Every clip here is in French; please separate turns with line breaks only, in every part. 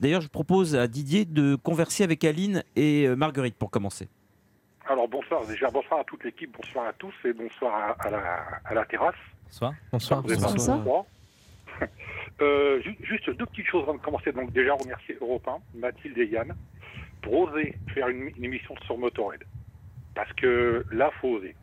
D'ailleurs, je propose à Didier de converser avec Aline et euh, Marguerite pour commencer.
Alors bonsoir, déjà bonsoir à toute l'équipe, bonsoir à tous et bonsoir à, à la, à la terrasse.
Bonsoir.
Bonsoir. Bonsoir.
Euh, ju- juste deux petites choses avant de commencer. Donc déjà remercier Europe 1, Mathilde et Yann, pour oser faire une, une émission sur Motorhead. Parce que là, faut oser.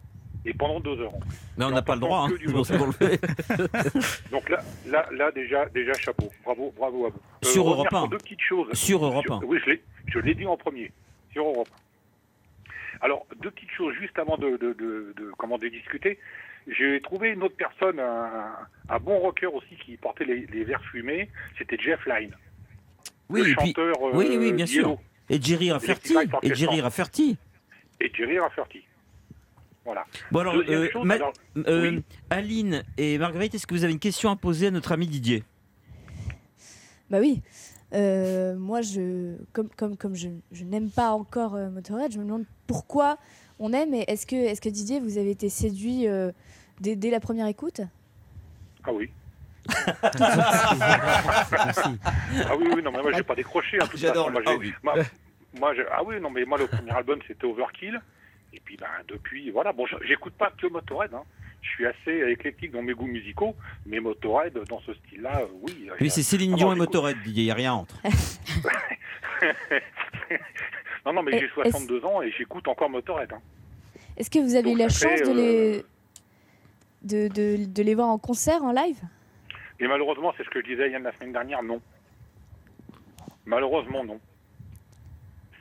Et pendant deux heures.
Mais on n'a pas le droit, hein.
Donc là, là, là déjà, déjà chapeau. Bravo, bravo à vous. Euh,
Sur Europe 1.
sur Deux petites choses.
Sur Europe 1.
Oui, je l'ai, dit en premier. Sur Europe 1. Alors, deux petites choses juste avant de, de, de, de- comment de discuter. J'ai trouvé une autre personne, un, un bon rocker aussi qui portait les, les verres fumés. C'était Jeff Lynne.
Oui,
le
puis,
chanteur. euh,
oui, oui, bien
d'Yellow.
sûr. Et Jerry Rafferty. Et Jerry. Rafferty.
Et Jerry Rafferty. Voilà.
Bon alors,
Deuxième
euh,
chose,
Ma-
alors,
euh,
oui.
Aline et Marguerite, est-ce que vous avez une question à poser à notre ami Didier?
Bah oui. Euh, moi, je, comme, comme, comme je, je n'aime pas encore euh, Motorhead, je me demande pourquoi on aime. Et est-ce que, est que Didier, vous avez été séduit euh, dès, dès la première écoute?
Ah oui. Ah oui, oui, non, mais moi j'ai pas décroché. hein,
J'adore ah oui.
moi, moi, j'ai- ah oui, non, mais moi le premier album c'était Overkill. Et puis ben, depuis, voilà. Bon, j'écoute pas que Motorhead. Hein. Je suis assez éclectique dans mes goûts musicaux, mais Motorhead dans ce style-là, euh, oui.
Oui, c'est Céline
Ah
Dion et. Motorhead, il n'y a rien entre.
non, non, mais j'ai 62 ans et j'écoute encore Motorhead. Hein.
Est-ce que vous avez eu
Donc,
la chance
fait,
de,
euh,
les, de, de, de les voir en concert, en live?
Et malheureusement, c'est ce que je disais à Yann la semaine dernière, non. Malheureusement, non.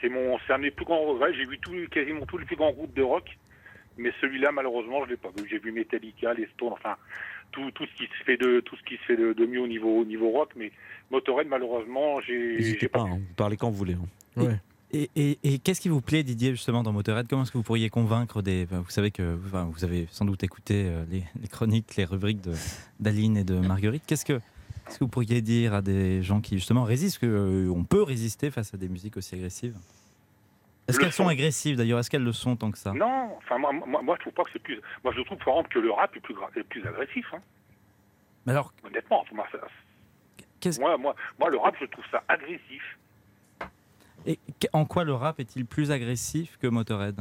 C'est mon, c'est un des plus grands. ouais, j'ai vu tout, quasiment tous les plus grands groupes de rock, mais celui-là, malheureusement, je l'ai pas vu. J'ai vu Metallica, les Stones, enfin tout, tout ce qui se fait de tout ce qui se fait de, de mieux au niveau au niveau rock, mais Motorhead, malheureusement, j'ai.
N'hésitez pas,
pas.
hein, vous parlez quand vous voulez. hein.
Ouais.
Et, et- et qu'est-ce qui vous plaît, Didier, justement, dans Motorhead? Comment est-ce que vous pourriez convaincre des. vous savez que enfin, vous avez sans doute écouté euh, les, les chroniques, les rubriques de- d'Aline et de Marguerite. Qu'est-ce que, qu'est-ce que vous pourriez dire à des gens qui, justement, résistent que, euh, On peut résister face à des musiques aussi agressives? Est-ce
Le
qu'elles sont
son.
agressives, d'ailleurs? Est-ce qu'elles le sont tant que ça?
Non, enfin moi, moi, moi, je trouve pas que c'est plus. Moi, je trouve par exemple que le rap est plus est plus agressif. Hein.
Mais alors,
Honnêtement, moi, moi, moi, moi, le rap, je trouve ça agressif.
et en quoi le rap est-il plus agressif que Motorhead?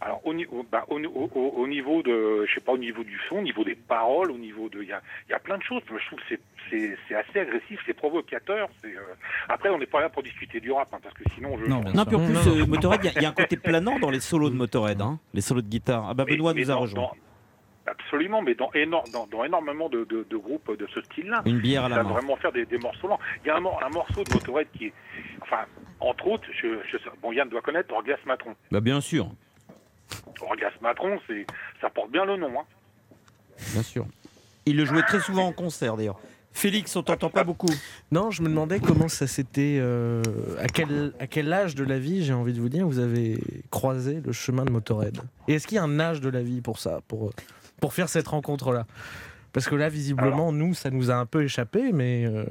Alors au, niveau- bah, au, au- au- au niveau de, je sais pas, au niveau du son, au niveau des paroles, au niveau de, il y a, il y a plein de choses. Je trouve que c'est, c'est, assez agressif, c'est provocateur. Euh, Après, on n'est pas là pour discuter du rap, hein, parce que sinon, je.
Non, bien
Non, puis en plus, euh, Motorhead, il y a- il y, a un côté planant dans les solos de Motorhead, hein, les solos de guitare. Ah bah
Mais-
Benoît
mais
nous a rejoint.
dans- absolument, mais dans, éno- dans, dans énormément de, de- de groupes de ce style-là.
Une bière à la
va
main.
vraiment faire des, des morceaux lents. Il y a un, mor- un morceau de Motorhead qui est, enfin, entre autres, je, je- bon, Yann doit connaître Orgasmatron.
Bah bien sûr,
Orgasmatron, c'est, ça porte bien le nom. Hein.
bien sûr. Il le jouait très souvent en concert d'ailleurs. Félix, on t'entend pas beaucoup.
Non, je me demandais comment ça s'était. euh, à, quel, à quel âge de la vie, j'ai envie de vous dire, vous avez croisé le chemin de Motorhead Et est-ce qu'il y a un âge de la vie pour ça, pour, pour faire cette rencontre-là? Parce que là, visiblement, nous, ça nous a un peu échappé, mais. euh,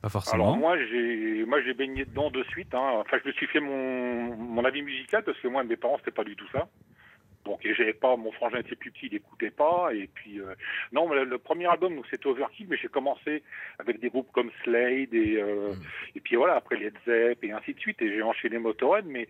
Pas forcément.
Alors moi j'ai moi j'ai baigné dedans de suite. Hein. Enfin je me suis fait mon, mon avis musical parce que moi mes parents c'était pas du tout ça. Donc et j'avais pas mon frangin était plus petit, il écoutait pas et puis euh, non le, le premier album donc c'était Overkill mais j'ai commencé avec des groupes comme Slade et euh, et puis voilà après Led Zepp et ainsi de suite et j'ai enchaîné Motorhead mais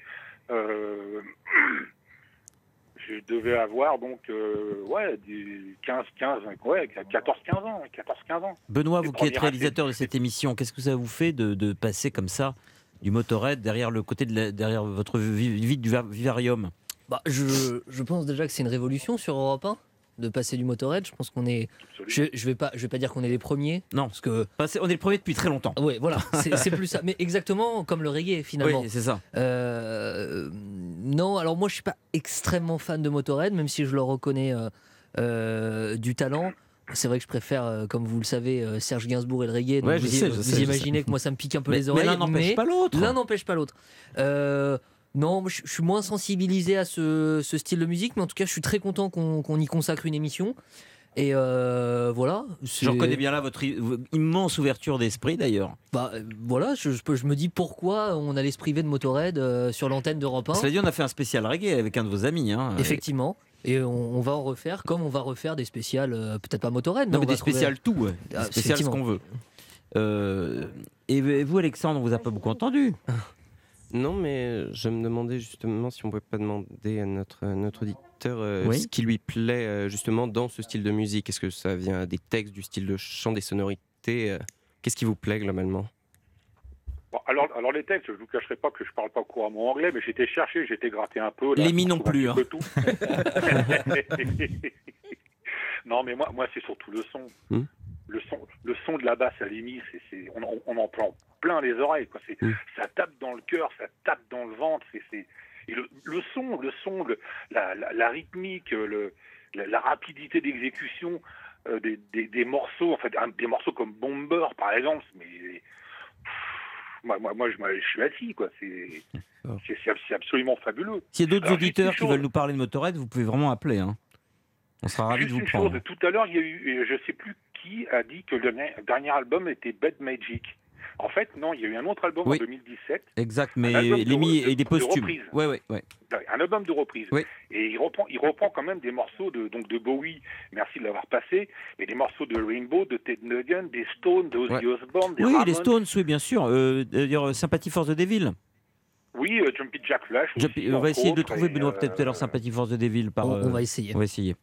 euh, je devais avoir donc ouais du 15 15 ouais 14 15 ans 14 15 ans.
Benoît,
Les
vous qui êtes réalisateur de cette émission, qu'est-ce que ça vous fait de, de passer comme ça du Motorhead derrière le côté de la- derrière votre du va- vivarium?
Bah, je, je pense déjà que c'est une révolution sur Europe 1 de passer du Motorhead. Je pense qu'on est. Je, je vais pas, je vais pas dire qu'on est les premiers.
Non.
parce que.
Enfin, c'est- on est le premier depuis très longtemps.
Ouais, voilà, c'est plus ça. Mais exactement comme le reggae finalement.
Oui, c'est ça.
Euh, non, alors moi je suis pas extrêmement fan de Motorhead, même si je leur reconnais euh, euh, du talent. C'est vrai que je préfère, euh, comme vous le savez, euh, Serge Gainsbourg et le reggae. donc
Ouais, je
vous,
sais, je
vous
sais, je
imaginez que moi ça me pique un peu
Mais,
les
mais
oreilles.
l'un n'empêche
mais-
pas l'autre.
L'un n'empêche pas l'autre. Euh, non, je suis moins sensibilisé à ce, ce style de musique, mais en tout cas, je suis très content qu'on y consacre une émission. Et euh, voilà.
Je reconnais bien là votre immense ouverture d'esprit d'ailleurs.
Bah, euh, voilà, je, je peux- je me dis pourquoi on allait se priver de Motorhead euh, sur l'antenne d'Europe 1.
Cela dit, on a fait un spécial reggae avec un de vos amis. Hein.
Effectivement. Et on, on va en refaire comme on va refaire des spéciales, euh, peut-être pas Motorhead, mais,
Non, mais des
trouver-
spéciales tout, ouais. Des
Ah,
spéciales ce qu'on veut. Et vous, Alexandre, on vous a pas beaucoup entendu.
Non, mais je me demandais justement si on pouvait pas demander à notre, notre auditeur euh,
Oui.
ce qui lui plaît euh, justement dans ce style de musique. Est-ce que ça vient des textes, du style de chant, des sonorités euh, Qu'est-ce qui vous plaît globalement?
Bon, alors, alors les textes, je vous cacherai pas que je parle pas couramment anglais, mais j'étais cherché, j'étais gratté un peu. là,
Lémi
pour
non plus, hein.
tout. non, mais moi, moi c'est surtout le son.
Hmm.
Le son, le son de la basse à Lémi, c'est, c'est, on, en- on en prend plein les oreilles. Quoi.
Hmm.
Ça tape dans le cœur, ça tape dans le ventre. C'est. Et le, le son, le son, le, la, la, la rythmique, le, la, la rapidité d'exécution euh, des, des, des morceaux, en fait, un- des morceaux comme Bomber, par exemple, mais pff, moi, moi, moi, je, moi, je suis assis, quoi. C'est, absolument fabuleux.
S'il y a d'autres auditeurs qui
chose.
veulent nous parler de Motorhead, vous pouvez vraiment appeler. hein. On sera ravis de vous prendre.
chose, tout à l'heure, il y a eu, euh, je sais plus qui a dit que le dernier- album était Bad Magic. En fait, non, il y a eu un autre album
Oui.
en 2017,
Exact, mais il est
de
posthume.
reprise.
Ouais, ouais, ouais.
un album de reprise.
Oui.
Et il reprend, il reprend quand même des morceaux de, donc de Bowie, merci de l'avoir passé, mais des morceaux de Rainbow, de Ted Nugent, des Stones, de Ozzy
Ouais.
Osbourne, des
Oui,
Ramones.
les Stones, oui, bien sûr. Euh, D'ailleurs, euh, Sympathie Force de Devil.
Oui, euh, Jumpy Jack Flash.
Jumpy-
aussi,
on va essayer de trouver, Benoît, peut-être tout à l'heure,
euh,
Sympathie Force de Devil. Par,
On, on
euh,
va essayer.
on va essayer.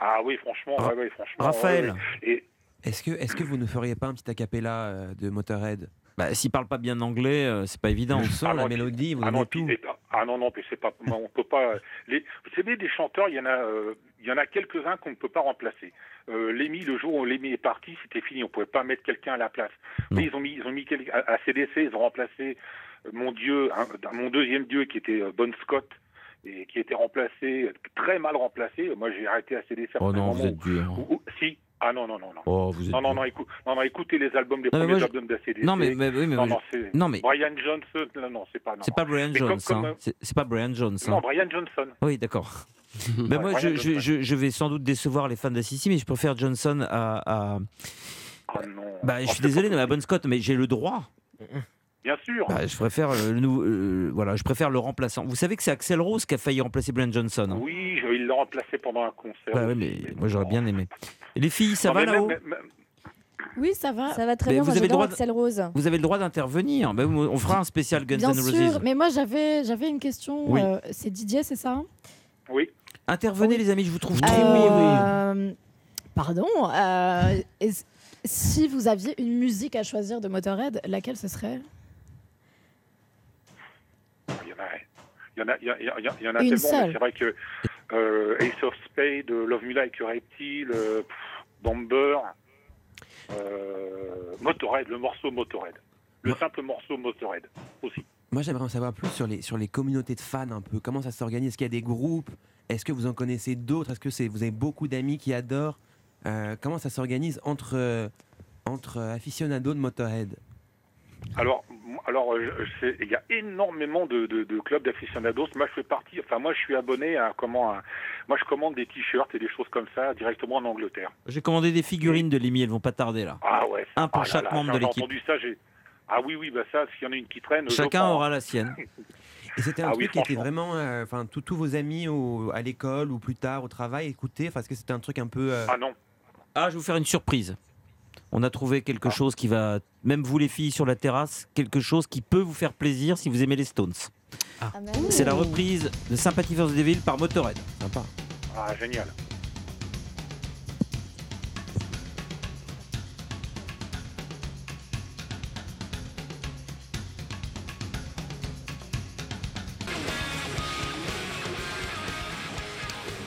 Ah oui, franchement,
Ra-
ouais, ouais, franchement.
Raphaël,
ouais, ouais. Et,
Est-ce que, est que vous ne feriez pas un petit acapella euh, de Motorhead?
Bah, s'il parle pas bien anglais, euh, c'est pas évident.
Le son,
Ah
la
non,
mélodie, vous
Ah non,
tout.
et- ah non, non, mais c'est pas, on peut pas. Les, vous savez, des chanteurs, il y en a, euh, il y en a quelques-uns qu'on ne peut pas remplacer. Euh, Lémi, le jour où Lémi est parti, c'était fini. On pouvait pas mettre quelqu'un à la place.
Non.
Mais ils ont mis, ils ont mis quel- à, à CDC, ils ont remplacé euh, mon dieu, mon deuxième dieu qui était euh, Bon Scott et qui était remplacé, très mal remplacé. Moi, j'ai arrêté à CDC. à
Oh non, vous êtes dur.
où- où- si. Ah non, non, non, non.
Oh, vous êtes
Non, non, non, écoute, non, non, écoutez les albums, les
Non,
premiers
je-
albums de CDC.
Non, mais, mais, oui, mais
non, non,
non, mais
Brian Johnson. Non, non, c'est pas. non.
c'est pas Brian
comme- comme,
hein. C'est pas Brian Jones. hein.
Non, Brian Johnson.
Oui, d'accord. Ben
Ouais,
moi,
Brian
je, je,
Johnson.
je, je vais sans doute décevoir les fans d'Assisi, mais je préfère Johnson à. à-
Ah non.
Bah, je
Oh,
suis désolé,
pas
mais à. Bon Scott, mais j'ai le droit.
Bien sûr.
Bah, je préfère euh, le nou- euh, voilà, je préfère le remplaçant. Vous savez que c'est Axel Rose qui a failli remplacer Brian Johnson. hein.
Oui, je- il l'a remplacé pendant un concert.
Bah ouais, mais moi j'aurais bien aimé. Et les filles, ça
Non,
va là-haut
Oui, ça va. Ça va très
Mais
bien.
vous
Moi,
avez le droit de-
Axel Rose.
Vous avez le droit d'intervenir. Bah, on fera un spécial Guns
Bien
N' Roses.
sûr, mais moi j'avais j'avais une question.
Oui.
euh, c'est Didier, c'est ça
Oui.
Intervenez
Oui.
les amis, je vous trouve trop.
Euh, Pardon. euh, si vous aviez une musique à choisir de Motorhead, laquelle ce serait?
Il y en a, il y en a, il y a- il y a- il y en a
Une
tellement, mais
seule.
c'est vrai que euh, Ace of Spades, euh, Love Me Like a Reptile, euh, Bomber, euh, Motorhead, le morceau Motorhead. Le simple morceau Motorhead aussi.
Moi, j'aimerais en savoir plus sur les, sur les communautés de fans, un peu. Comment ça s'organise? Est-ce qu'il y a des groupes? Est-ce que vous en connaissez d'autres? Est-ce que c'est, vous avez beaucoup d'amis qui adorent? Euh, Comment ça s'organise entre, entre aficionados de Motorhead?
Alors, alors euh, il y a énormément de, de- de clubs d'aficionados. Moi, je fais partie. Enfin, moi, je suis abonné à comment à- Moi, je commande des t-shirts et des choses comme ça directement en Angleterre.
J'ai commandé des figurines de Lémi, elles vont pas tarder là.
Ah ouais.
Un pour
ah
chaque
là,
membre de l'équipe.
entendu ça. J'ai. Ah oui, oui, bah ça, s'il y en a une qui traîne.
Chacun aura la sienne.
Et c'était un
Ah oui,
truc qui était vraiment. euh, Enfin, tous tous vos amis au- à l'école ou plus tard au travail écoutaient. Parce que c'était un truc un peu. euh,
Ah non.
Ah, je vais vous faire une surprise. On a trouvé quelque chose qui va, même vous les filles sur la terrasse, quelque chose qui peut vous faire plaisir si vous aimez les Stones.
Ah, mais
C'est la reprise de Sympathy for the Devil par Motorhead.
sympa.
Ah génial.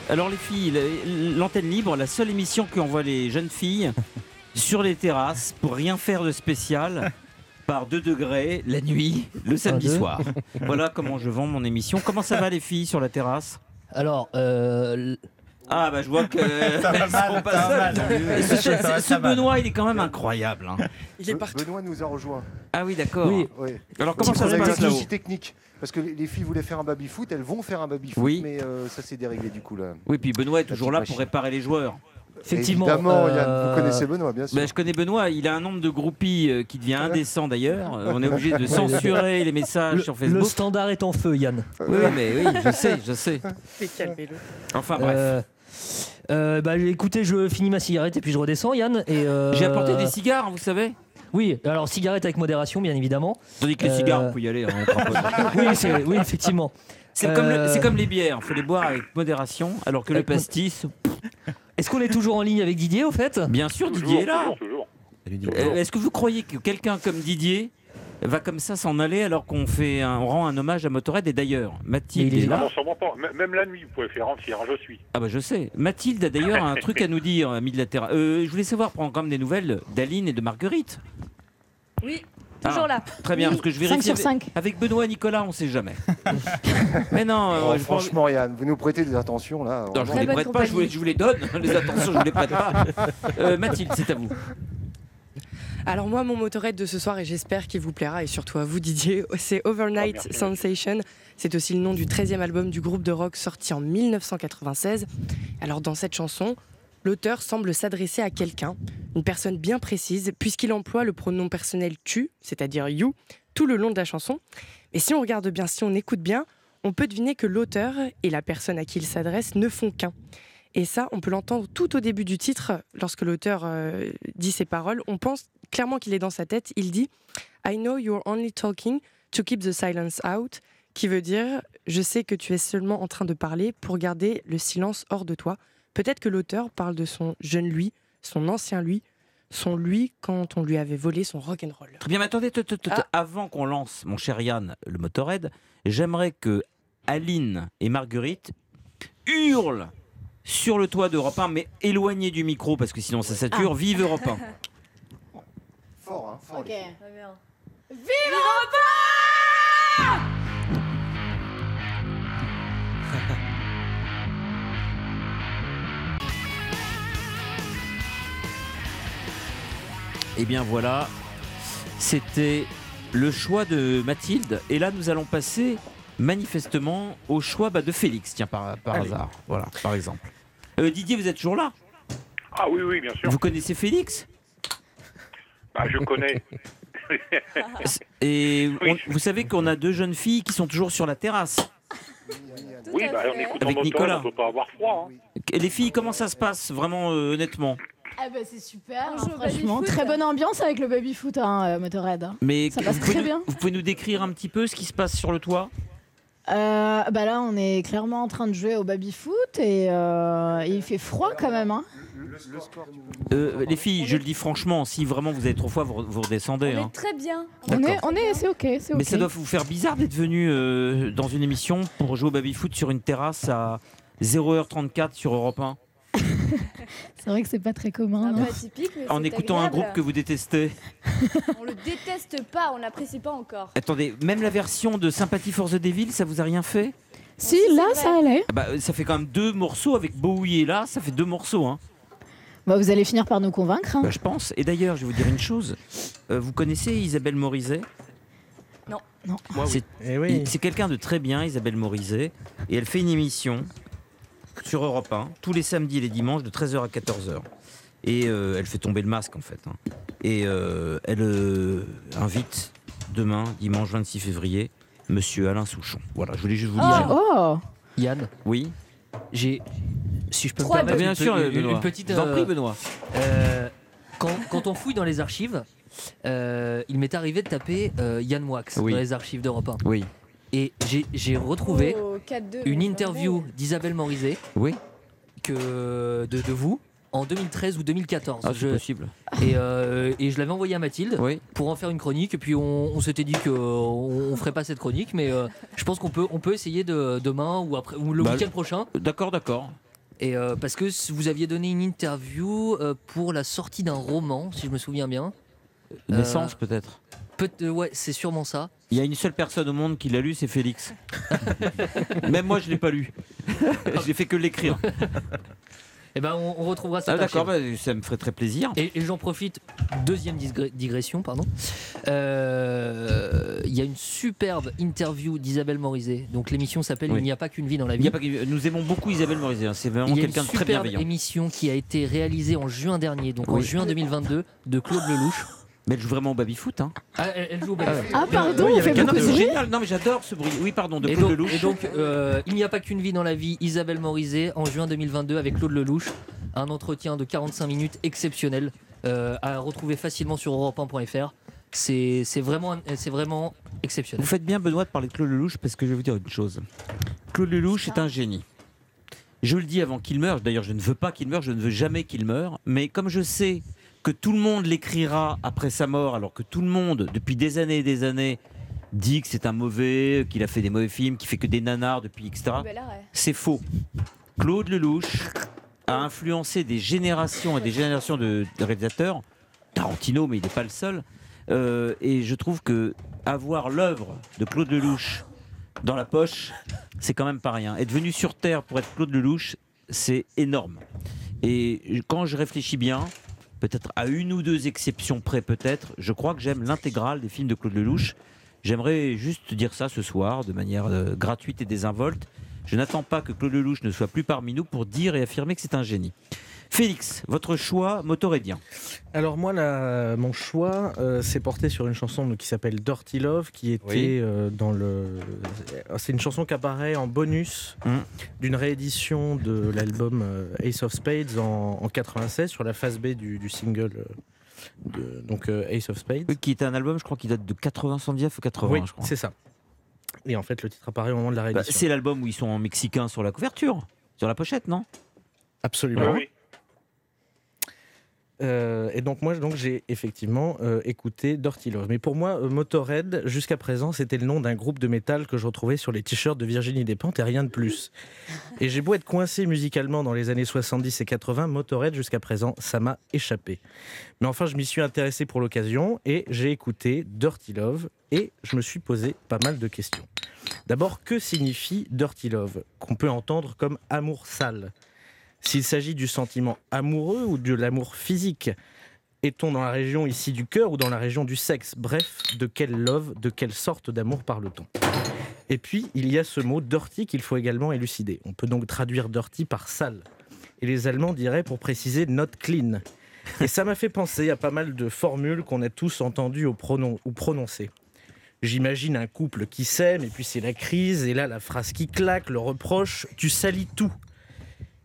Alors les filles, la- l'antenne libre, la seule émission qui envoie les jeunes filles sur les terrasses pour rien faire de spécial. Par 2 degrés la nuit, le samedi soir. Voilà comment je vends mon émission. Comment ça va les filles sur la terrasse?
Alors, euh,
Ah bah je vois que
Ça va mal,
sont pas
ça va
seules.
mal.
Et ce,
Ça va,
ce
ça va.
Benoît, il est quand même incroyable. hein.
Il est partout. Benoît nous a rejoint.
Ah oui, d'accord.
Oui.
Oui.
Alors comment ça se passe
un
là-haut?
souci technique. Parce que les les filles voulaient faire un baby-foot, elles vont faire un baby-foot,
Oui.
mais euh, ça s'est déréglé du coup là.
Oui, puis Benoît est toujours là pour réparer les joueurs.
Effectivement.
Évidemment, Yann,
euh,
vous connaissez Benoît, bien sûr.
Ben, je connais Benoît, il a un nombre de groupies euh, qui devient indécent d'ailleurs. Euh, On est obligé de censurer les messages
le,
sur
le
Facebook.
standard est en feu, Yann.
Oui, mais oui, je sais, je sais.
Calmez-le.
Enfin bref.
Euh, euh, bah, écoutez, je finis ma cigarette et puis je redescends, Yann. Et euh,
J'ai apporté des cigares, vous savez?
Oui, alors cigarette avec modération, bien évidemment.
Tandis que les
Euh,
cigares, on peut y aller. hein,
oui, effectivement.
C'est comme, le-
Euh,
les bières, il faut les boire avec modération, alors que le
Avec
pastis,
Est-ce qu'on est toujours en ligne avec Didier, au fait?
Bien sûr, Didier est là.
Toujours, toujours.
Euh, Est-ce que vous croyez que quelqu'un comme Didier va comme ça s'en aller alors qu'on fait un, on rend un hommage à Motorhead et d'ailleurs Mathilde
est
est là.
non, sûrement pas. M- Même la nuit, vous pouvez faire entière, je suis.
Ah bah je sais. Mathilde a d'ailleurs un truc à nous dire, ami de la Terre. Euh, je voulais savoir prendre quand même des nouvelles d'Aline et de Marguerite.
Oui, toujours là.
Très bien, parce que je vérifie
sur
avec,
cinq.
avec Benoît et Nicolas, on sait jamais. Mais non, euh,
Oh,
pense-
franchement, Yann, vous nous prêtez des attentions là.
Non, je vous
Très
les prête pas, je vous, les- je vous les donne. Les attentions, je vous les prête pas. Euh, Mathilde, c'est à vous.
Alors moi, mon motorette de ce soir, et j'espère qu'il vous plaira, et surtout à vous Didier, c'est Overnight
Oh, merci.
Sensation. C'est aussi le nom du 13e album du groupe de rock sorti en 1996. Alors dans cette chanson, l'auteur semble s'adresser à quelqu'un, une personne bien précise, puisqu'il emploie le pronom personnel tu, c'est-à-dire you, tout le long de la chanson. Et si on regarde bien, si on écoute bien, on peut deviner que l'auteur et la personne à qui il s'adresse ne font qu'un. Et ça, on peut l'entendre tout au début du titre, lorsque l'auteur euh, dit ces paroles. On pense clairement qu'il est dans sa tête. Il dit I know you're only talking to keep the silence out, qui veut dire Je sais que tu es seulement en train de parler pour garder le silence hors de toi. Peut-être que l'auteur parle de son jeune lui, son ancien lui, son lui quand on lui avait volé son rock'n'roll.
Très bien, mais attendez,
Ah.
avant qu'on lance, mon cher Yann, le Motorhead, j'aimerais que Aline et Marguerite hurlent sur le toit d'Europe 1, mais éloignés du micro, parce que sinon ça sature. Vive Europe 1
Fort, hein, fort.
Ok.
Très bien.
Et Eh bien voilà, c'était le choix de Mathilde. Et là, nous allons passer manifestement au choix bah, de Félix, tiens, par, par
Allez.
hasard. Voilà, par exemple. Euh, Didier, vous êtes toujours là?
Ah oui, oui, bien sûr.
Vous connaissez Félix?
Bah, je connais.
Et on-
Oui.
vous savez qu'on a deux jeunes filles qui sont toujours sur la terrasse.
Tout
oui,
à
bah,
fait.
Avec
Motorhead,
Nicolas.
on peut pas avoir froid. hein.
Et les filles, comment ça se passe, vraiment euh, honnêtement?
Ah bah c'est super, hein, franchement. Très bonne ambiance avec le baby foot, hein, euh, Motorhead. hein.
Mais
Ça
que-
passe
vous, pouvez
très
nous,
bien.
vous pouvez nous décrire un petit peu ce qui se passe sur le toit?
Euh, bah là, on est clairement en train de jouer au baby foot et euh, il fait froid quand même. Hein.
Euh, Les filles, je le dis franchement, si vraiment vous avez trop froid, vous, vous redescendez.
On
hein.
est très bien.
On est, on est, c'est ok, c'est ok.
Mais ça doit vous faire bizarre d'être venu euh, dans une émission pour jouer au baby-foot sur une terrasse à 0h34 sur Europe 1
C'est vrai que c'est pas très commun.
Un
non
peu atypique, mais
en écoutant un groupe que vous détestez.
On le déteste pas, on n'apprécie pas encore.
Attendez, même la version de Sympathy for the Devil, ça vous a rien fait?
Si, là, ça allait.
Ah bah, Ça fait quand même deux morceaux avec Bowie et là, ça fait deux morceaux. Hein.
Bah, vous allez finir par nous convaincre. hein.
Bah, je pense. Et d'ailleurs, je vais vous dire une chose. Euh, vous connaissez Isabelle Morizet?
Non.
Non.
C'est
Eh oui.
c'est quelqu'un de très bien, Isabelle Morizet. Et elle fait une émission sur Europe 1 tous les samedis et les dimanches de 13h à 14h. Et euh, elle fait tomber le masque en fait. hein. Et euh, elle euh, invite demain, dimanche 26 février, Monsieur Alain Souchon. Voilà, je voulais juste vous le dire.
Oh
Yann,
Oui,
j'ai. Si je peux
Trois
me permettre
bien
une,
sûr,
pe- une-
Benoît.
une petite.
Vous en
euh,
prie, Benoît.
Euh, quand, quand on fouille dans les archives, euh, il m'est arrivé de taper euh, Yann Moix
Oui.
dans les archives d'Europe 1.
Oui,
Et j'ai- retrouvé
Oh, 4-2,
une interview d'Isabelle Morizet
oui.
que, de, de vous en 2013 ou 2014.
Ah,
Je-
possible.
et, euh, et je l'avais envoyé à Mathilde
Oui.
pour en faire une chronique. Et puis on, on s'était dit qu'on on ferait pas cette chronique, mais euh, je pense qu'on peut, on peut essayer de, demain ou, après, ou le
Bah,
week-end prochain.
D'accord, d'accord.
Et euh, parce que vous aviez donné une interview euh, pour la sortie d'un roman, si je me souviens bien. Euh,
Naissance peut-être.
Peut ouais, c'est sûrement ça.
Il y a une seule personne au monde qui l'a lu, c'est Félix. Même moi, je l'ai pas lu. J'ai fait que l'écrire.
Et ben on, on retrouvera ça.
Ah, d'accord, bah, ça me ferait très plaisir.
Et, et j'en profite, deuxième digression, pardon. Euh, Il y a une superbe interview d'Isabelle Morizet. Donc l'émission s'appelle
Oui.
Il n'y a pas qu'une vie dans la
Il
vie.
y a pas que- Nous aimons beaucoup Isabelle Morizet. hein. C'est vraiment
une
quelqu'un de très
superbe
bienveillant.
émission qui a été réalisée en juin dernier, donc en juin 2022, de Claude Lelouch.
Mais elle joue vraiment au baby-foot. Hein.
Ah, elle, elle joue au
ouais.
Ah, pardon,
Oui, il y
on
avait
fait beaucoup
Non,
de
mais c'est
bruit.
génial. Non, mais j'adore ce bruit. Oui, pardon, de
Et
Claude
donc,
Lelouch.
et donc, euh, il n'y a pas qu'une vie dans la vie, Isabelle Morizet, en juin 2022, avec Claude Lelouch. Un entretien de 45 minutes exceptionnel. euh, à retrouver facilement sur europe1.fr. C'est c'est vraiment, c'est vraiment exceptionnel.
Vous faites bien, Benoît, de parler de Claude Lelouch parce que je vais vous dire une chose. Claude Lelouch est un génie. Je le dis avant qu'il meure. D'ailleurs, je ne veux pas qu'il meure. Je ne veux jamais qu'il meure. Mais comme je sais que tout le monde l'écrira après sa mort, alors que tout le monde, depuis des années et des années, dit que c'est un mauvais, qu'il a fait des mauvais films, qu'il fait que des nanars depuis, etc. C'est faux. Claude Lelouch a influencé des générations et des générations de, de réalisateurs. Tarantino, mais il n'est pas le seul. Euh, et je trouve que avoir l'œuvre de Claude Lelouch dans la poche, c'est quand même pas rien. Être venu sur Terre pour être Claude Lelouch, c'est énorme. Et quand je réfléchis bien, peut-être à une ou deux exceptions près, peut-être, je crois que j'aime l'intégrale des films de Claude Lelouch. J'aimerais juste dire ça ce soir, de manière euh, gratuite et désinvolte. Je n'attends pas que Claude Lelouch ne soit plus parmi nous pour dire et affirmer que c'est un génie. Félix, votre choix motorédien
Alors moi, la- mon choix euh, s'est porté sur une chanson qui s'appelle Dirty Love, qui était
Oui.
euh, dans le... C'est une chanson qui apparaît en bonus
Hum.
d'une réédition de l'album euh, Ace of Spades en, en 96 sur la phase B du, du single euh, de, donc euh, Ace of Spades.
Oui, Qui est un album, je crois, qui date de 89 ou 80,
Oui,
je crois.
c'est ça. Et en fait, le titre apparaît au moment de la
Bah,
réédition.
c'est l'album où ils sont en mexicain sur la couverture, sur la pochette, non?
Absolument.
Oui, oui.
Euh, et donc moi donc j'ai effectivement euh, écouté Dirty Love. Mais pour moi, euh, Motorhead, jusqu'à présent, c'était le nom d'un groupe de métal que je retrouvais sur les t-shirts de Virginie Despentes et rien de plus. Et j'ai beau être coincé musicalement dans les années 70 et 80, Motorhead jusqu'à présent, ça m'a échappé. Mais enfin, je m'y suis intéressé pour l'occasion et j'ai écouté Dirty Love et je me suis posé pas mal de questions. D'abord, que signifie Dirty Love Qu'on peut entendre comme amour sale? S'il s'agit du sentiment amoureux ou de l'amour physique Est-on dans la région ici du cœur ou dans la région du sexe? Bref, de quel love, de quelle sorte d'amour parle-t-on? Et puis, il y a ce mot dirty qu'il faut également élucider. On peut donc traduire dirty par sale. Et les Allemands diraient pour préciser not clean. Et ça m'a fait penser à pas mal de formules qu'on a tous entendues ou prononcées. J'imagine un couple qui s'aime, et puis c'est la crise, et là la phrase qui claque, le reproche, tu salis tout.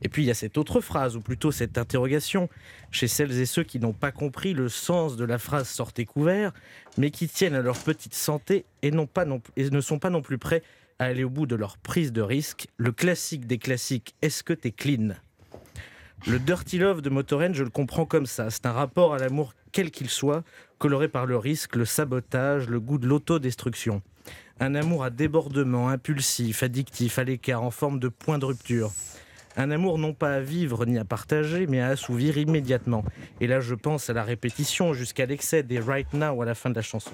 Et puis il y a cette autre phrase, ou plutôt cette interrogation, chez celles et ceux qui n'ont pas compris le sens de la phrase sortez couvert, mais qui tiennent à leur petite santé et, ne sont pas non plus prêts à aller au bout de leur prise de risque. Le classique des classiques, est-ce que t'es clean? Le dirty love de Motorhead, je le comprends comme ça. C'est un rapport à l'amour quel qu'il soit, coloré par le risque, le sabotage, le goût de l'autodestruction. Un amour à débordement, impulsif, addictif, à l'écart, en forme de point de rupture. Un amour non pas à vivre ni à partager, mais à assouvir immédiatement. Et là, je pense à la répétition jusqu'à l'excès des Right Now à la fin de la chanson.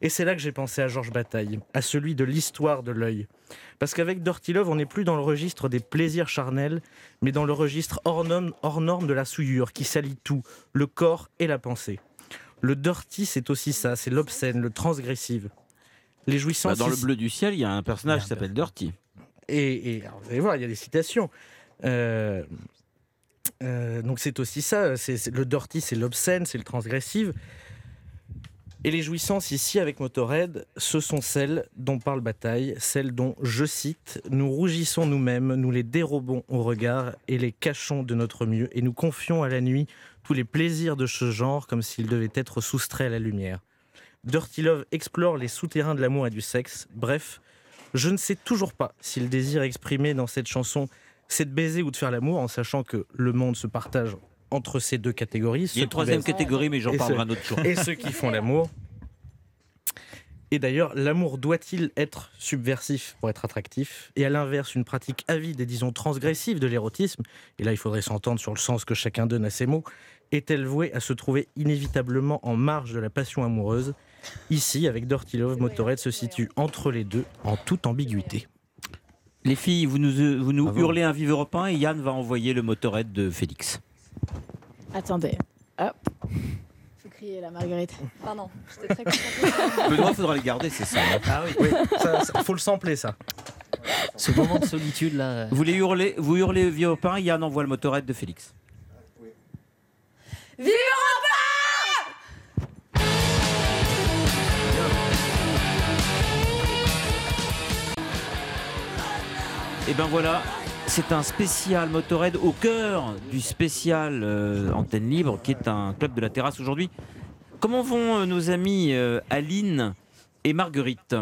Et c'est là que j'ai pensé à Georges Bataille, à celui de l'histoire de l'œil. Parce qu'avec Dirty Love, on n'est plus dans le registre des plaisirs charnels, mais dans le registre hors norme, hors norme de la souillure qui salit tout, le corps et la pensée. Le dirty, c'est aussi ça, c'est l'obscène, le transgressif. Les
Bah,
jouissances.
Dans le bleu du ciel, il y a un personnage qui s'appelle Dirty.
et, et alors, vous allez voir, il y a des citations. Euh, euh, donc c'est aussi ça, c'est le dirty, c'est l'obscène, c'est le transgressif. Et les jouissances ici avec Motorhead, ce sont celles dont parle Bataille, celles dont, je cite, nous rougissons nous-mêmes, nous les dérobons au regard et les cachons de notre mieux, et nous confions à la nuit tous les plaisirs de ce genre comme s'ils devaient être soustraits à la lumière. Dirty Love explore les souterrains de l'amour et du sexe. Bref, je ne sais toujours pas si le désir exprimé dans cette chanson, c'est de baiser ou de faire l'amour, en sachant que le monde se partage entre ces deux catégories.
Il y a une troisième catégorie, mais j'en parlerai un autre jour.
Et ceux qui font l'amour. Et d'ailleurs, l'amour doit-il être subversif pour être attractif? Et à l'inverse, une pratique avide et disons transgressive de l'érotisme, et là il faudrait s'entendre sur le sens que chacun donne à ces mots, est-elle vouée à se trouver inévitablement en marge de la passion amoureuse? Ici, avec Dirty Love, Motorhead se situe entre les deux en toute ambiguïté.
Les filles, vous nous, euh, vous nous
Bravo.
hurlez un vive Europe 1 et Yann va envoyer le motorette de Félix.
Attendez. Hop. Faut crier la Marguerite.
Pardon, j'étais très contente.
Benoît, faudra les garder, c'est ça. hein.
Ah oui, oui ça, ça- faut le sampler ça.
Ce moment de solitude là.
Vous les hurlez, vous hurlez vive Europe 1, Yann envoie le motorette de Félix.
Vive
Et ben voilà, C'est un spécial Motorhead au cœur du spécial euh, Antenne Libre, qui est un club de la terrasse aujourd'hui. Comment vont euh, nos amis euh, Aline et Marguerite?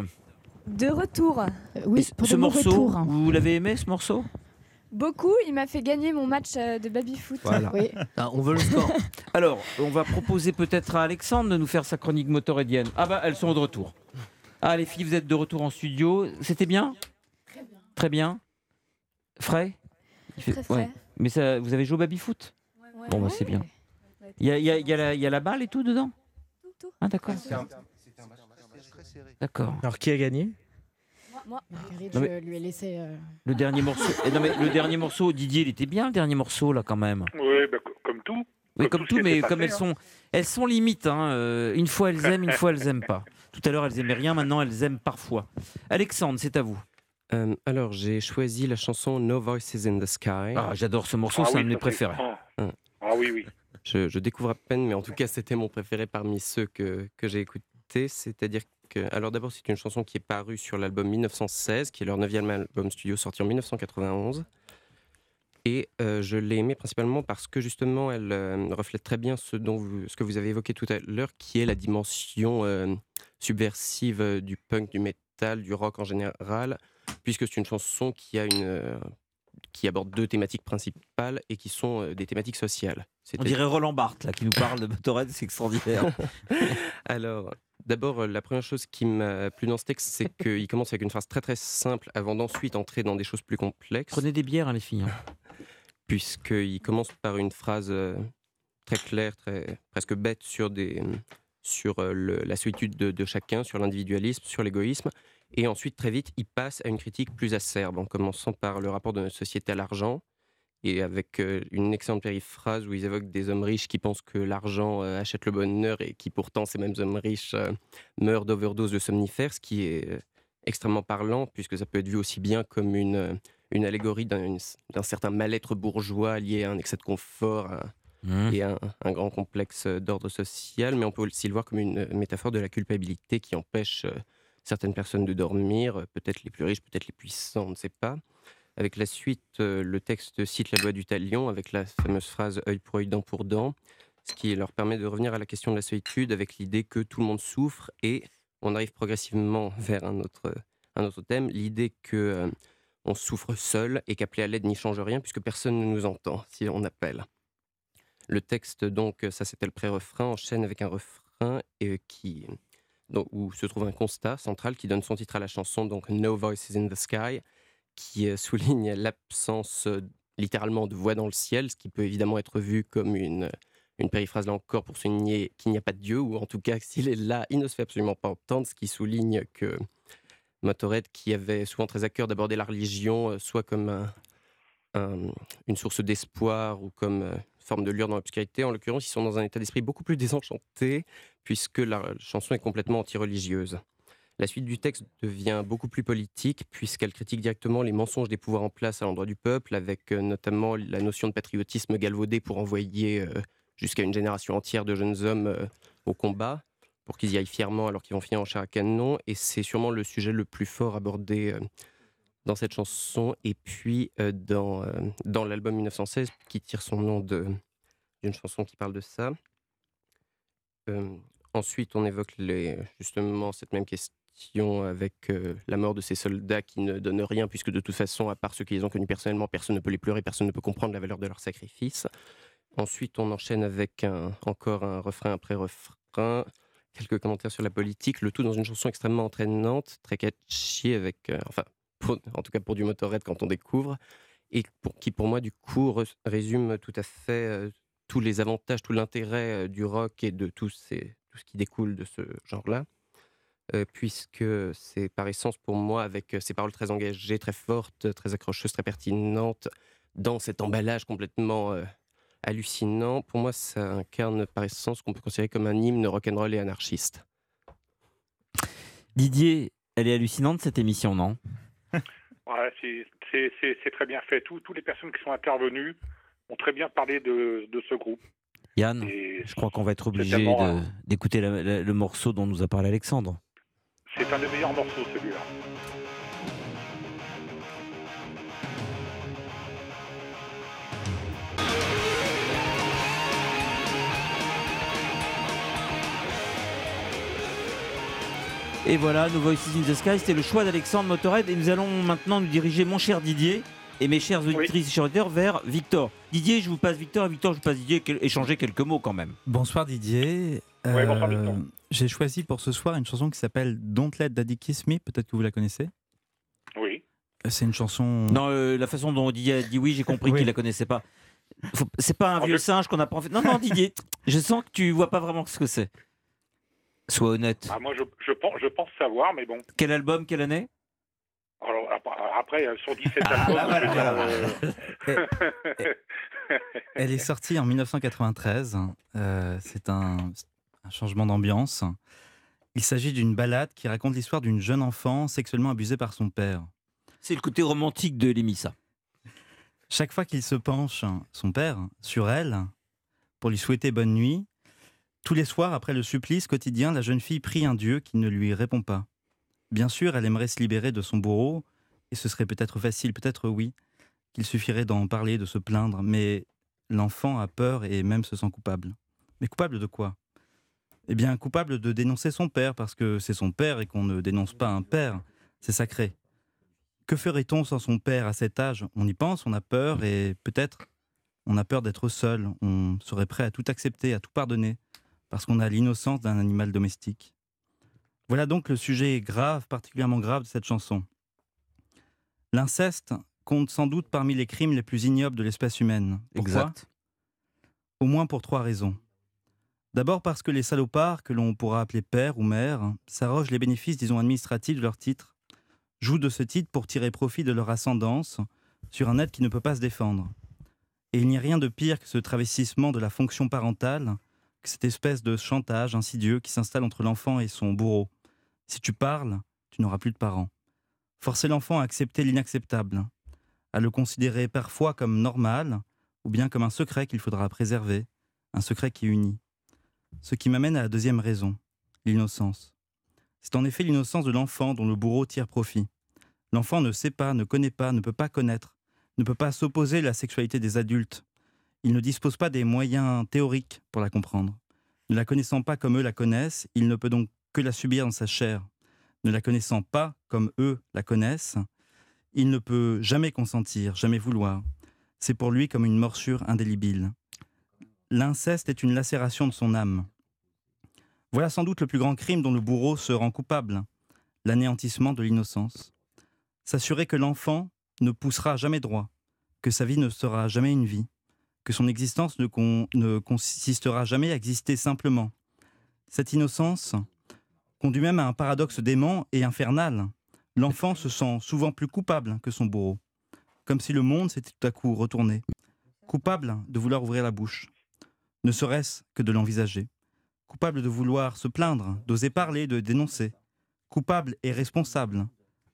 De retour.
oui, pour
ce morceau, vous l'avez aimé ce morceau?
Beaucoup, il m'a fait gagner mon match de baby-foot.
Voilà.
Oui.
Ah, on veut le score.
Alors, on va proposer peut-être à Alexandre de nous faire sa chronique motorheadienne. Ah bah, elles sont de retour. Ah, les filles, vous êtes de retour en studio. C'était bien? Très bien. Très bien. Frais Il fait-
Très frais.
ouais. Mais ça, vous avez joué au baby-foot
Ouais.
Bon, bah, c'est bien. Il y a, il y a- il y a la- il y a la balle et tout dedans
tout.
Ah, d'accord. D'accord.
Alors, qui a gagné
Moi,
Marguerite,
Non, mais-
je lui ai laissé. euh,
Le dernier morceau. eh, non, mais le dernier morceau, Didier, il était bien le dernier morceau là quand même.
Oui, bah, co- comme tout.
Oui,
Comme
comme
tout ce
tout,
qui
mais
était
comme elles
hein.
sont, elles sont limites. hein, euh, Une fois elles aiment, une fois elles aiment pas. Tout à l'heure elles aimaient rien, maintenant elles aiment parfois. Alexandre, c'est à vous.
Euh, alors, j'ai choisi la chanson No Voices in the Sky.
Ah, j'adore ce morceau,
Ah
c'est
oui,
un de mes préférés.
Ah. Ah oui, oui.
Je, je découvre à peine, mais en tout cas, c'était mon préféré parmi ceux que, que j'ai écoutés. C'est-à-dire que, alors d'abord, c'est une chanson qui est parue sur l'album 1916, qui est leur neuvième album studio sorti en 1991. Et euh, je l'ai aimée principalement parce que justement, elle euh, reflète très bien ce, dont vous, ce que vous avez évoqué tout à l'heure, qui est la dimension euh, subversive du punk, du metal, du rock en général, puisque c'est une chanson qui a une euh, qui aborde deux thématiques principales et qui sont euh, des thématiques sociales.
On dirait Roland Barthes là qui nous parle de Motorhead, c'est extraordinaire.
Alors, d'abord, euh, la première chose qui m'a plu dans ce texte, c'est qu'il commence avec une phrase très très simple avant d'ensuite entrer dans des choses plus complexes.
Prenez des bières, hein, les filles. hein.
Puisqu'il commence par une phrase très claire, très, presque bête sur, des, sur le- la solitude de, de chacun, sur l'individualisme, sur l'égoïsme. Et ensuite, très vite, il passe à une critique plus acerbe, en commençant par le rapport de notre société à l'argent. Et avec euh, une excellente périphrase où ils évoquent des hommes riches qui pensent que l'argent euh, achète le bonheur et qui pourtant, ces mêmes hommes riches, euh, meurent d'overdose de somnifères, ce qui est extrêmement parlant, puisque ça peut être vu aussi bien comme une, une allégorie d'un certain mal-être bourgeois lié à un excès de confort à-
Mmh.
et à un, un grand complexe d'ordre social, mais on peut aussi le voir comme une métaphore de la culpabilité qui empêche certaines personnes de dormir, euh, peut-être les plus riches, peut-être les puissants, on ne sait pas. Avec la suite, euh, le texte cite la loi du talion avec la fameuse phrase œil pour œil, dent pour dent, ce qui leur permet de revenir à la question de la solitude avec l'idée que tout le monde souffre et on arrive progressivement vers un autre, un autre thème, l'idée que euh, on souffre seul et qu'appeler à l'aide n'y change rien puisque personne ne nous entend si on appelle. Le texte, donc, ça c'était le pré-refrain, enchaîne avec un refrain euh, qui, où se trouve un constat central qui donne son titre à la chanson, donc No Voices in the Sky, qui euh, souligne l'absence euh, littéralement de voix dans le ciel, ce qui peut évidemment être vu comme une, une périphrase là encore pour souligner qu'il n'y a pas de Dieu, ou en tout cas s'il est là, il ne se fait absolument pas entendre, ce qui souligne que Motorhead, qui avait souvent très à cœur d'aborder la religion, euh, soit comme un- un- une source d'espoir ou comme euh, forme de lueur dans l'obscurité, en l'occurrence, ils sont dans un état d'esprit beaucoup plus désenchanté, puisque la chanson est complètement anti-religieuse. La suite du texte devient beaucoup plus politique, puisqu'elle critique directement les mensonges des pouvoirs en place à l'endroit du peuple, avec euh, notamment la notion de patriotisme galvaudé pour envoyer euh, jusqu'à une génération entière de jeunes hommes euh, au combat, pour qu'ils y aillent fièrement alors qu'ils vont finir en chair à canon. Et c'est sûrement le sujet le plus fort abordé dans cette chanson, et puis euh, dans, euh, dans l'album 1916, qui tire son nom d'une chanson qui parle de ça. Euh, ensuite, on évoque les, justement cette même question avec la mort de ces soldats qui ne donnent rien, puisque de toute façon, à part ceux qui les ont connus personnellement, personne ne peut les pleurer, personne ne peut comprendre la valeur de leur sacrifice. Ensuite, on enchaîne avec un- encore un refrain après refrain, quelques commentaires sur la politique, le tout dans une chanson extrêmement entraînante, très catchy, avec, enfin, en tout cas pour du Motorhead quand on découvre, et pour, qui pour moi du coup résume tout à fait euh, tous les avantages, tout l'intérêt euh, du rock et de tout, ces- tout ce qui découle de ce genre-là. Euh, puisque c'est par essence pour moi, avec ces paroles très engagées, très fortes, très accrocheuses, très pertinentes, dans cet emballage complètement hallucinant, pour moi ça incarne par essence ce qu'on peut considérer comme un hymne rock'n'roll et anarchiste.
Didier, elle est hallucinante cette émission, non?
Ouais, c'est- très bien fait. Tous les personnes qui sont intervenues ont très bien parlé de, de ce groupe.
Yann,
Et
je crois qu'on va être obligé d'écouter le morceau dont nous a parlé Alexandre.
c'est un des meilleurs morceaux, celui-là.
Et voilà, nous Voices in the Sky, c'était le choix d'Alexandre Motorhead. Et nous allons maintenant nous diriger, mon cher Didier, et mes chers auditrices et chers auditeurs, vers Victor. Didier, je vous passe Victor, et Victor, je vous passe Didier, échanger quelques mots quand même.
Bonsoir Didier.
Ouais, bonsoir,
Euh,
Victor.
J'ai choisi pour ce soir une chanson qui s'appelle Don't Let Daddy Kiss Me. Peut-être que vous la connaissez.
Oui.
Euh, C'est une chanson.
Non, euh, la façon dont Didier a dit oui, j'ai compris
Oui.
qu'il la connaissait pas. Faut- C'est pas un
En
vieux singe qu'on a pas en fait. Non, non, Didier, je sens que tu vois pas vraiment ce que c'est. Sois honnête.
Ah, moi, je, je, pense, je pense savoir, mais bon.
Quel album, quelle année?
Alors, ap- après, euh, sur 17
Ah,
albums, euh,
Elle est sortie en 1993. Euh, c'est un, un changement d'ambiance. Il s'agit d'une balade qui raconte l'histoire d'une jeune enfant sexuellement abusée par son père.
C'est le côté romantique de l'émissa.
Chaque fois qu'il se penche, son père, sur elle, pour lui souhaiter bonne nuit, tous les soirs, après le supplice quotidien, la jeune fille prie un Dieu qui ne lui répond pas. Bien sûr, elle aimerait se libérer de son bourreau, et ce serait peut-être facile, peut-être oui, qu'il suffirait d'en parler, de se plaindre, mais l'enfant a peur et même se sent coupable. Mais coupable de quoi? Eh bien, coupable de dénoncer son père, parce que c'est son père et qu'on ne dénonce pas un père, c'est sacré. Que ferait-on sans son père à cet âge? On y pense, on a peur et peut-être on a peur d'être seul, on serait prêt à tout accepter, à tout pardonner, parce qu'on a l'innocence d'un animal domestique. Voilà donc le sujet grave, particulièrement grave de cette chanson. L'inceste compte sans doute parmi les crimes les plus ignobles de l'espèce humaine. Pourquoi
Exact.
Au moins pour trois raisons. D'abord parce que les salopards, que l'on pourra appeler père ou mère, s'arrogent les bénéfices, disons, administratifs de leur titre, jouent de ce titre pour tirer profit de leur ascendance sur un être qui ne peut pas se défendre. Et il n'y a rien de pire que ce travestissement de la fonction parentale, cette espèce de chantage insidieux qui s'installe entre l'enfant et son bourreau. Si tu parles, tu n'auras plus de parents. Forcer l'enfant à accepter l'inacceptable, à le considérer parfois comme normal, ou bien comme un secret qu'il faudra préserver, un secret qui unit. Ce qui m'amène à la deuxième raison, l'innocence. C'est en effet l'innocence de l'enfant dont le bourreau tire profit. L'enfant ne sait pas, ne connaît pas, ne peut pas connaître, ne peut pas s'opposer à la sexualité des adultes. Il ne dispose pas des moyens théoriques pour la comprendre. Ne la connaissant pas comme eux la connaissent, il ne peut donc que la subir dans sa chair. Ne la connaissant pas comme eux la connaissent, il ne peut jamais consentir, jamais vouloir. C'est pour lui comme une morsure indélébile. L'inceste est une lacération de son âme. Voilà sans doute le plus grand crime dont le bourreau se rend coupable, l'anéantissement de l'innocence. S'assurer que l'enfant ne poussera jamais droit, que sa vie ne sera jamais une vie, que son existence ne, ne consistera jamais à exister simplement. Cette innocence conduit même à un paradoxe dément et infernal. L'enfant se sent souvent plus coupable que son bourreau, comme si le monde s'était tout à coup retourné, coupable de vouloir ouvrir la bouche, ne serait-ce que de l'envisager, coupable de vouloir se plaindre, d'oser parler, de dénoncer, coupable et responsable,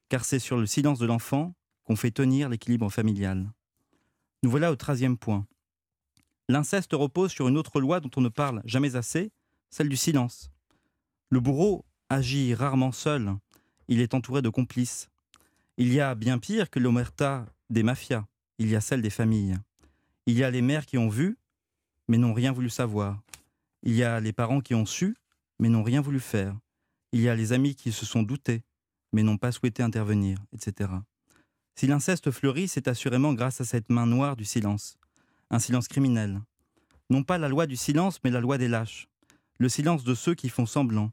car c'est sur le silence de l'enfant qu'on fait tenir l'équilibre familial. Nous voilà au troisième point. L'inceste repose sur une autre loi dont on ne parle jamais assez, celle du silence. Le bourreau agit rarement seul, il est entouré de complices. Il y a bien pire que l'omerta des mafias, il y a celle des familles. Il y a les mères qui ont vu, mais n'ont rien voulu savoir. Il y a les parents qui ont su, mais n'ont rien voulu faire. Il y a les amis qui se sont doutés, mais n'ont pas souhaité intervenir, etc. Si l'inceste fleurit, c'est assurément grâce à cette main noire du silence, un silence criminel. Non pas la loi du silence, mais la loi des lâches. Le silence de ceux qui font semblant.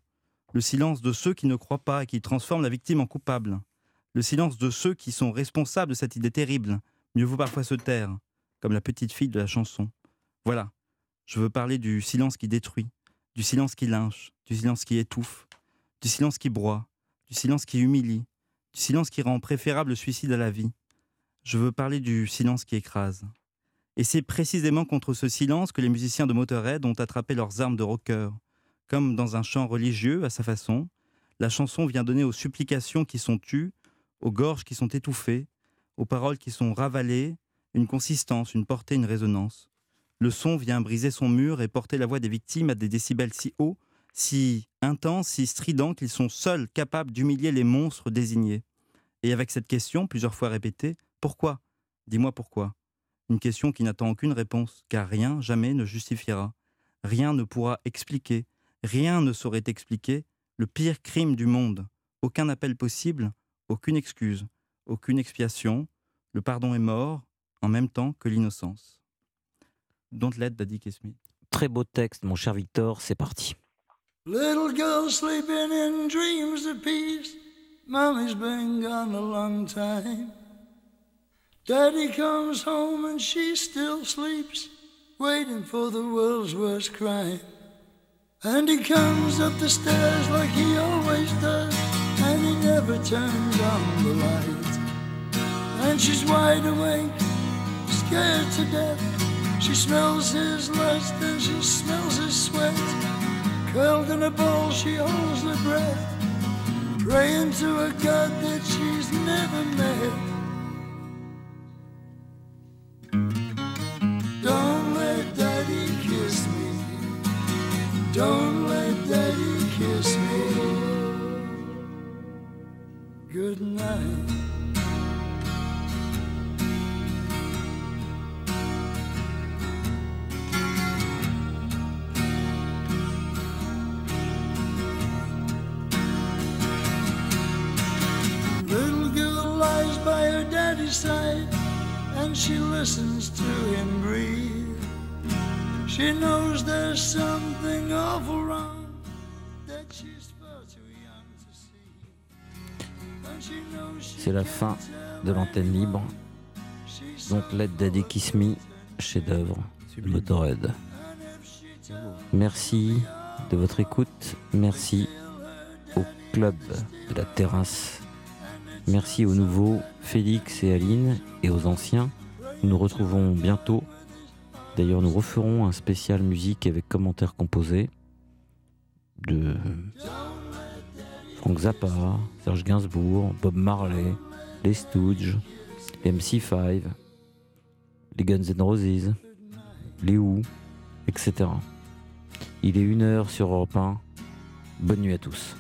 Le silence de ceux qui ne croient pas et qui transforment la victime en coupable. Le silence de ceux qui sont responsables de cette idée terrible. Mieux vaut parfois se taire, comme la petite fille de la chanson. Voilà, je veux parler du silence qui détruit, du silence qui lynche, du silence qui étouffe, du silence qui broie, du silence qui humilie, du silence qui rend préférable le suicide à la vie. Je veux parler du silence qui écrase. Et c'est précisément contre ce silence que les musiciens de Motorhead ont attrapé leurs armes de rocker. Comme dans un chant religieux, à sa façon, la chanson vient donner aux supplications qui sont tues, aux gorges qui sont étouffées, aux paroles qui sont ravalées, une consistance, une portée, une résonance. Le son vient briser son mur et porter la voix des victimes à des décibels si hauts, si intenses, si stridents qu'ils sont seuls capables d'humilier les monstres désignés. Et avec cette question, plusieurs fois répétée, pourquoi? Dis-moi pourquoi. Une question qui n'attend aucune réponse, car rien jamais ne justifiera. Rien ne pourra expliquer, rien ne saurait expliquer
le pire crime du monde. Aucun appel possible, aucune excuse, aucune expiation. Le pardon est mort en même temps que l'innocence. Don't let Daddy kiss me.
Très beau texte, mon cher Victor, c'est parti.
Little girl sleeping in dreams of peace. Mommy's been gone a long time. Daddy comes home and she still sleeps, waiting for the world's worst crime. And he comes up the stairs like he always does, and he never turns on the light. And she's wide awake, scared to death. She smells his lust and she smells his sweat. Curled in a ball, she holds her breath, praying to a God that she's never met. Don't let daddy kiss me. Good night. Little girl lies by her daddy's side and she listens to him breathe. She knows there's something awful wrong that she's far too young to see.
C'est la fin de l'antenne libre. Donc Let Daddy Kiss Me, chef-d'œuvre Motorhead. Merci de votre écoute. Merci au club de la terrasse. Merci aux nouveaux Félix et Aline et aux anciens. Nous nous retrouvons bientôt. D'ailleurs, nous referons un spécial musique avec commentaires composés de Frank Zappa, Serge Gainsbourg, Bob Marley, les Stooges, les MC5, les Guns N' Roses, les Who, etc. Il est une heure sur Europe 1. Bonne nuit à tous.